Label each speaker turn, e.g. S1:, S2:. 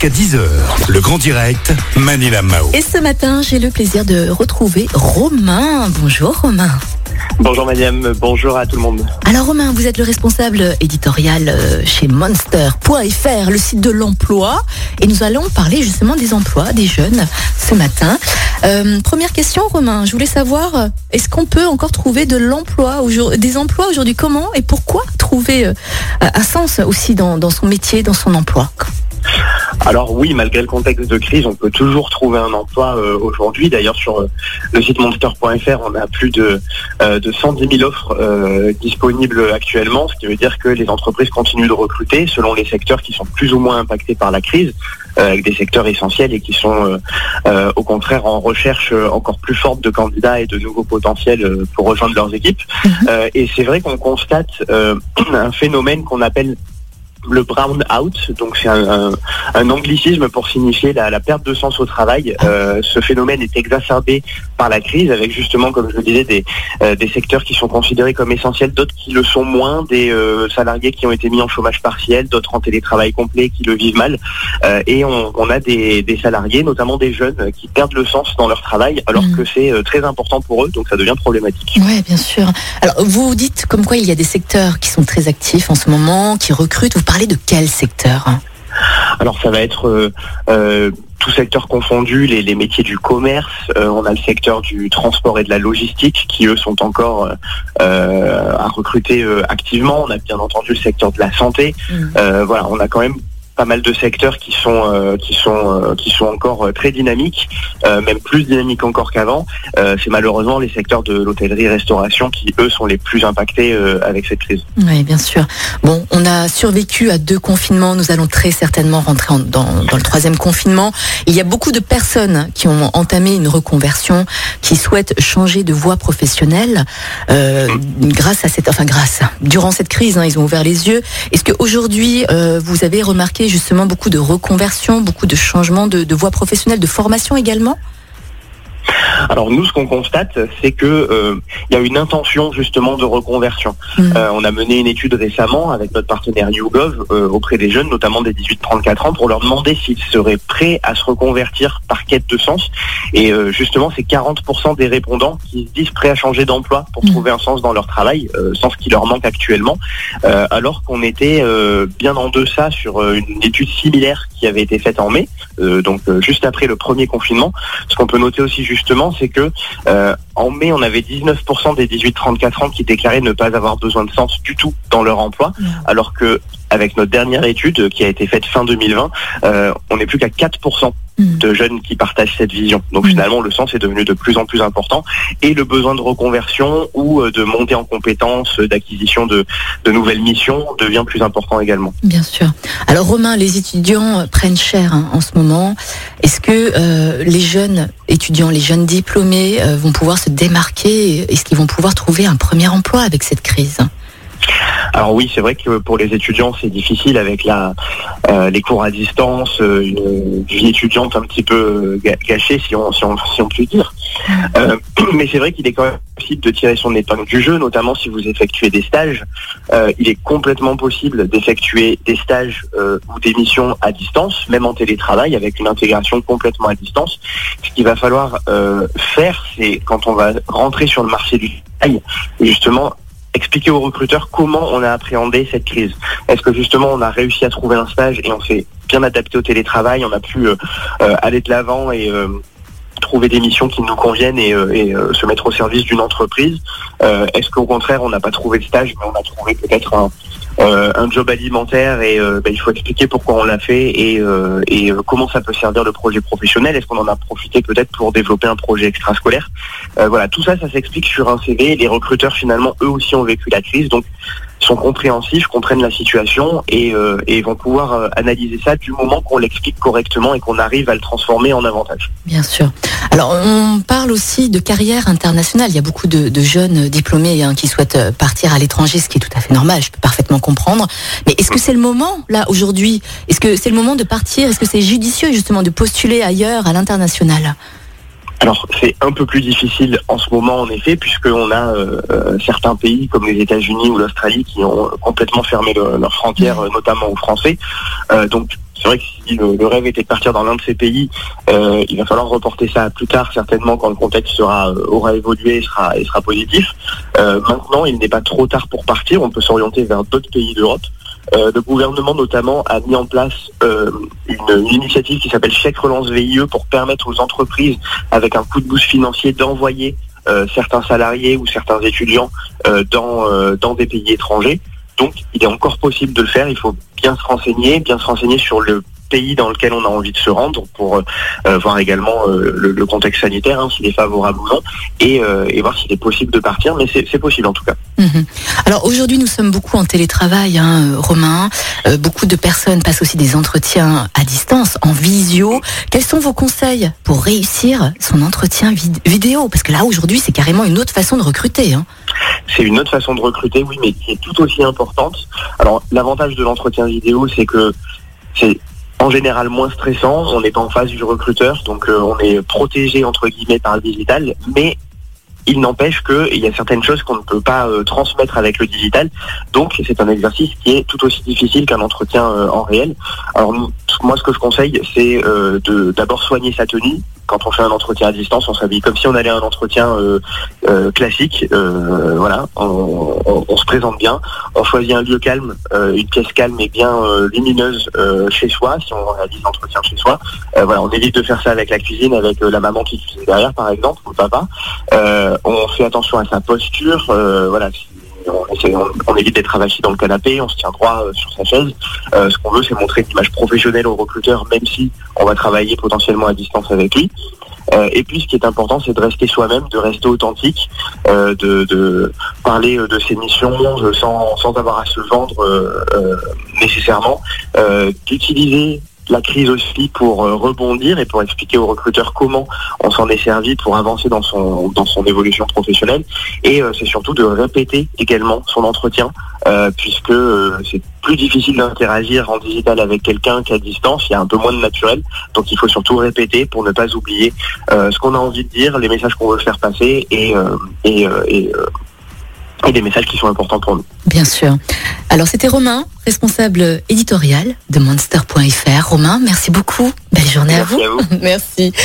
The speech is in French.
S1: jusqu'à 10h. Le grand direct, Manila Mao.
S2: Et ce matin, j'ai le plaisir de retrouver Romain. Bonjour Romain.
S3: Bonjour Madame, bonjour à tout le monde.
S2: Alors Romain, vous êtes le responsable éditorial euh, chez Monster.fr, le site de l'emploi. Et nous allons parler justement des emplois des jeunes ce matin. Euh, première question Romain, je voulais savoir, euh, est-ce qu'on peut encore trouver de l'emploi, des emplois aujourd'hui? Comment et pourquoi trouver un sens aussi dans, dans son métier, dans son emploi?
S3: Alors oui, malgré le contexte de crise, on peut toujours trouver un emploi euh, aujourd'hui. D'ailleurs, sur euh, le site monster.fr, on a plus de, euh, de 110 000 offres disponibles actuellement, ce qui veut dire que les entreprises continuent de recruter selon les secteurs qui sont plus ou moins impactés par la crise, avec des secteurs essentiels et qui sont au contraire en recherche encore plus forte de candidats et de nouveaux potentiels pour rejoindre leurs équipes. Mhm. et c'est vrai qu'on constate un phénomène qu'on appelle le brown out, donc c'est un, anglicisme pour signifier la, perte de sens au travail. Euh, ce phénomène est exacerbé par la crise, avec justement, comme je le disais, des, euh, des secteurs qui sont considérés comme essentiels, d'autres qui le sont moins, des euh, salariés qui ont été mis en chômage partiel, d'autres en télétravail complet qui le vivent mal, et on, a des, salariés, notamment des jeunes, qui perdent le sens dans leur travail, alors mm. que c'est très important pour eux, donc ça devient problématique.
S2: Oui, bien sûr. Alors vous dites comme quoi il y a des secteurs qui sont très actifs en ce moment, qui recrutent parler de quel secteur?
S3: Alors ça va être euh, euh, tout secteur confondu, les, métiers du commerce, euh, on a le secteur du transport et de la logistique qui eux sont encore à recruter activement. On a bien entendu le secteur de la santé. Mm. voilà, on a quand même pas mal de secteurs qui sont euh, qui sont euh, qui sont encore euh, très dynamiques, même plus dynamiques encore qu'avant. c'est malheureusement les secteurs de l'hôtellerie-restauration qui eux sont les plus impactés avec cette crise.
S2: Oui, bien sûr. Bon, on a survécu à deux confinements. Nous allons très certainement rentrer dans, le troisième confinement. Il y a beaucoup de personnes qui ont entamé une reconversion, qui souhaitent changer de voie professionnelle grâce à cette, enfin grâce, durant cette crise, hein, ils ont ouvert les yeux. Est-ce qu'aujourd'hui, vous avez remarqué justement beaucoup de reconversions, beaucoup de changements de, de voie professionnelle, de formation également?
S3: Alors nous, ce qu'on constate, c'est que euh, y a une intention justement de reconversion. Mm. Euh, on a mené une étude récemment avec notre partenaire YouGov euh, auprès des jeunes, notamment des 18-34 ans, pour leur demander s'ils seraient prêts à se reconvertir par quête de sens. Et justement, c'est 40% des répondants qui se disent prêts à changer d'emploi pour mm. trouver un sens dans leur travail, sens qui leur manque actuellement, alors qu'on était bien en deçà sur une étude similaire qui avait été faite en mai, donc juste après le premier confinement. Ce qu'on peut noter aussi justement, c'est que euh, en mai, on avait 19% des 18-34 ans qui déclaraient ne pas avoir besoin de sens du tout dans leur emploi, alors que avec notre dernière étude qui a été faite fin 2020, euh, on n'est plus qu'à 4% mm. de jeunes qui partagent cette vision. Donc mm. finalement, le sens est devenu de plus en plus important et le besoin de reconversion ou euh, de monter en compétences, euh, d'acquisition de, nouvelles missions devient plus important également.
S2: Bien sûr. Alors Romain, les étudiants prennent cher hein, en ce moment. Est-ce que les jeunes étudiants, les jeunes diplômés vont pouvoir se démarquer? Est-ce qu'ils vont pouvoir trouver un premier emploi avec cette crise?
S3: Alors oui, c'est vrai que pour les étudiants, c'est difficile avec la, euh, les cours à distance, euh, une étudiante un petit peu euh, gâchée, si on peut dire. mais c'est vrai qu'il est quand même possible de tirer son épingle du jeu, notamment si vous effectuez des stages. il est complètement possible d'effectuer des stages ou des missions à distance, même en télétravail, avec une intégration complètement à distance. Ce qu'il va falloir faire, c'est quand on va rentrer sur le marché du travail, justement expliquer aux recruteurs comment on a appréhendé cette crise. Est-ce que justement on a réussi à trouver un stage et on s'est bien adapté au télétravail, on a pu euh, euh, aller de l'avant et euh, trouver des missions qui nous conviennent et, se mettre au service d'une entreprise? Est-ce qu'au contraire on n'a pas trouvé de stage mais on a trouvé peut-être un, un job alimentaire et euh, ben, il faut expliquer pourquoi on l'a fait et, euh, comment ça peut servir le projet professionnel. Est-ce qu'on en a profité peut-être pour développer un projet extrascolaire? Voilà, tout ça, ça s'explique sur un CV. Les recruteurs finalement, eux aussi ont vécu la crise, donc sont compréhensifs, comprennent la situation et, euh, vont pouvoir euh, analyser ça du moment qu'on l'explique correctement et qu'on arrive à le transformer en avantage.
S2: Bien sûr. Alors on parle aussi de carrière internationale. Il y a beaucoup de, de jeunes diplômés hein, qui souhaitent euh, partir à l'étranger, ce qui est tout à fait normal. Je peux parfaitement comprendre. Mais est-ce que c'est le moment là aujourd'hui? Est-ce que c'est le moment de partir? Est-ce que c'est judicieux justement de postuler ailleurs à l'international?
S3: Alors c'est un peu plus difficile en ce moment en effet puisqu'on a euh, euh, certains pays comme les États-Unis ou l'Australie qui ont complètement fermé leurs frontières, notamment aux Français. donc c'est vrai que si le, rêve était de partir dans l'un de ces pays, euh, il va falloir reporter ça plus tard, certainement quand le contexte sera aura évolué et sera, positif. maintenant, il n'est pas trop tard pour partir. On peut s'orienter vers d'autres pays d'Europe. le gouvernement notamment a mis en place une, initiative qui s'appelle Chèque Relance VIE pour permettre aux entreprises, avec un coup de boost financier, d'envoyer certains salariés ou certains étudiants dans, dans des pays étrangers. Donc, il est encore possible de le faire. Il faut bien se renseigner, bien se renseigner sur le pays dans lequel on a envie de se rendre pour euh, voir également euh, le, contexte sanitaire, hein, s'il est favorable ou non, et, euh, voir s'il est possible de partir, mais c'est possible en tout cas.
S2: Mhm. Alors aujourd'hui nous sommes beaucoup en télétravail, hein, Romain, beaucoup de personnes passent aussi des entretiens à distance, en visio. Quels sont vos conseils pour réussir son entretien vidéo? Parce que là aujourd'hui c'est carrément une autre façon de recruter. Hein.
S3: C'est une autre façon de recruter, oui, mais qui est tout aussi importante. Alors l'avantage de l'entretien vidéo, c'est que c'est en général moins stressant, on pas en face du recruteur, donc euh, on est protégé entre guillemets par le digital, mais il n'empêche qu'il y a certaines choses qu'on ne peut pas euh, transmettre avec le digital. Donc c'est un exercice qui est tout aussi difficile qu'un entretien euh, en réel. Alors moi ce que je conseille c'est de d'abord soigner sa tenue, quand on fait un entretien à distance, on s'habille comme si on allait à un entretien euh, euh, classique. Euh, voilà, on, se présente bien, on choisit un lieu calme, une pièce calme et bien lumineuse chez soi, si on réalise l'entretien chez soi. voilà, on évite de faire ça avec la cuisine, avec la maman qui cuisine derrière, par exemple, ou le papa. on fait attention à sa posture. voilà, on, évite d'être avachi dans le canapé, on se tient droit euh, sur sa chaise. Euh, ce qu'on veut, c'est montrer une image professionnelle au recruteur, même si on va travailler potentiellement à distance avec lui. Euh, et puis, ce qui est important, c'est de rester soi-même, de rester authentique, de, parler de ses missions sans avoir à se vendre nécessairement, d'utiliser la crise aussi pour euh, rebondir et pour expliquer aux recruteurs comment on s'en est servi pour avancer dans son dans son évolution professionnelle. Et euh, c'est surtout de répéter également son entretien euh, puisque c'est plus difficile d'interagir en digital avec quelqu'un qu'à distance, il y a un peu moins de naturel, donc il faut surtout répéter pour ne pas oublier ce qu'on a envie de dire, les messages qu'on veut faire passer et, et, et et des messages qui sont importants pour nous.
S2: Bien sûr. Alors c'était Romain, responsable éditorial de Monster.fr. Romain, merci beaucoup. Belle journée
S3: à
S2: vous.
S3: À vous.
S2: merci.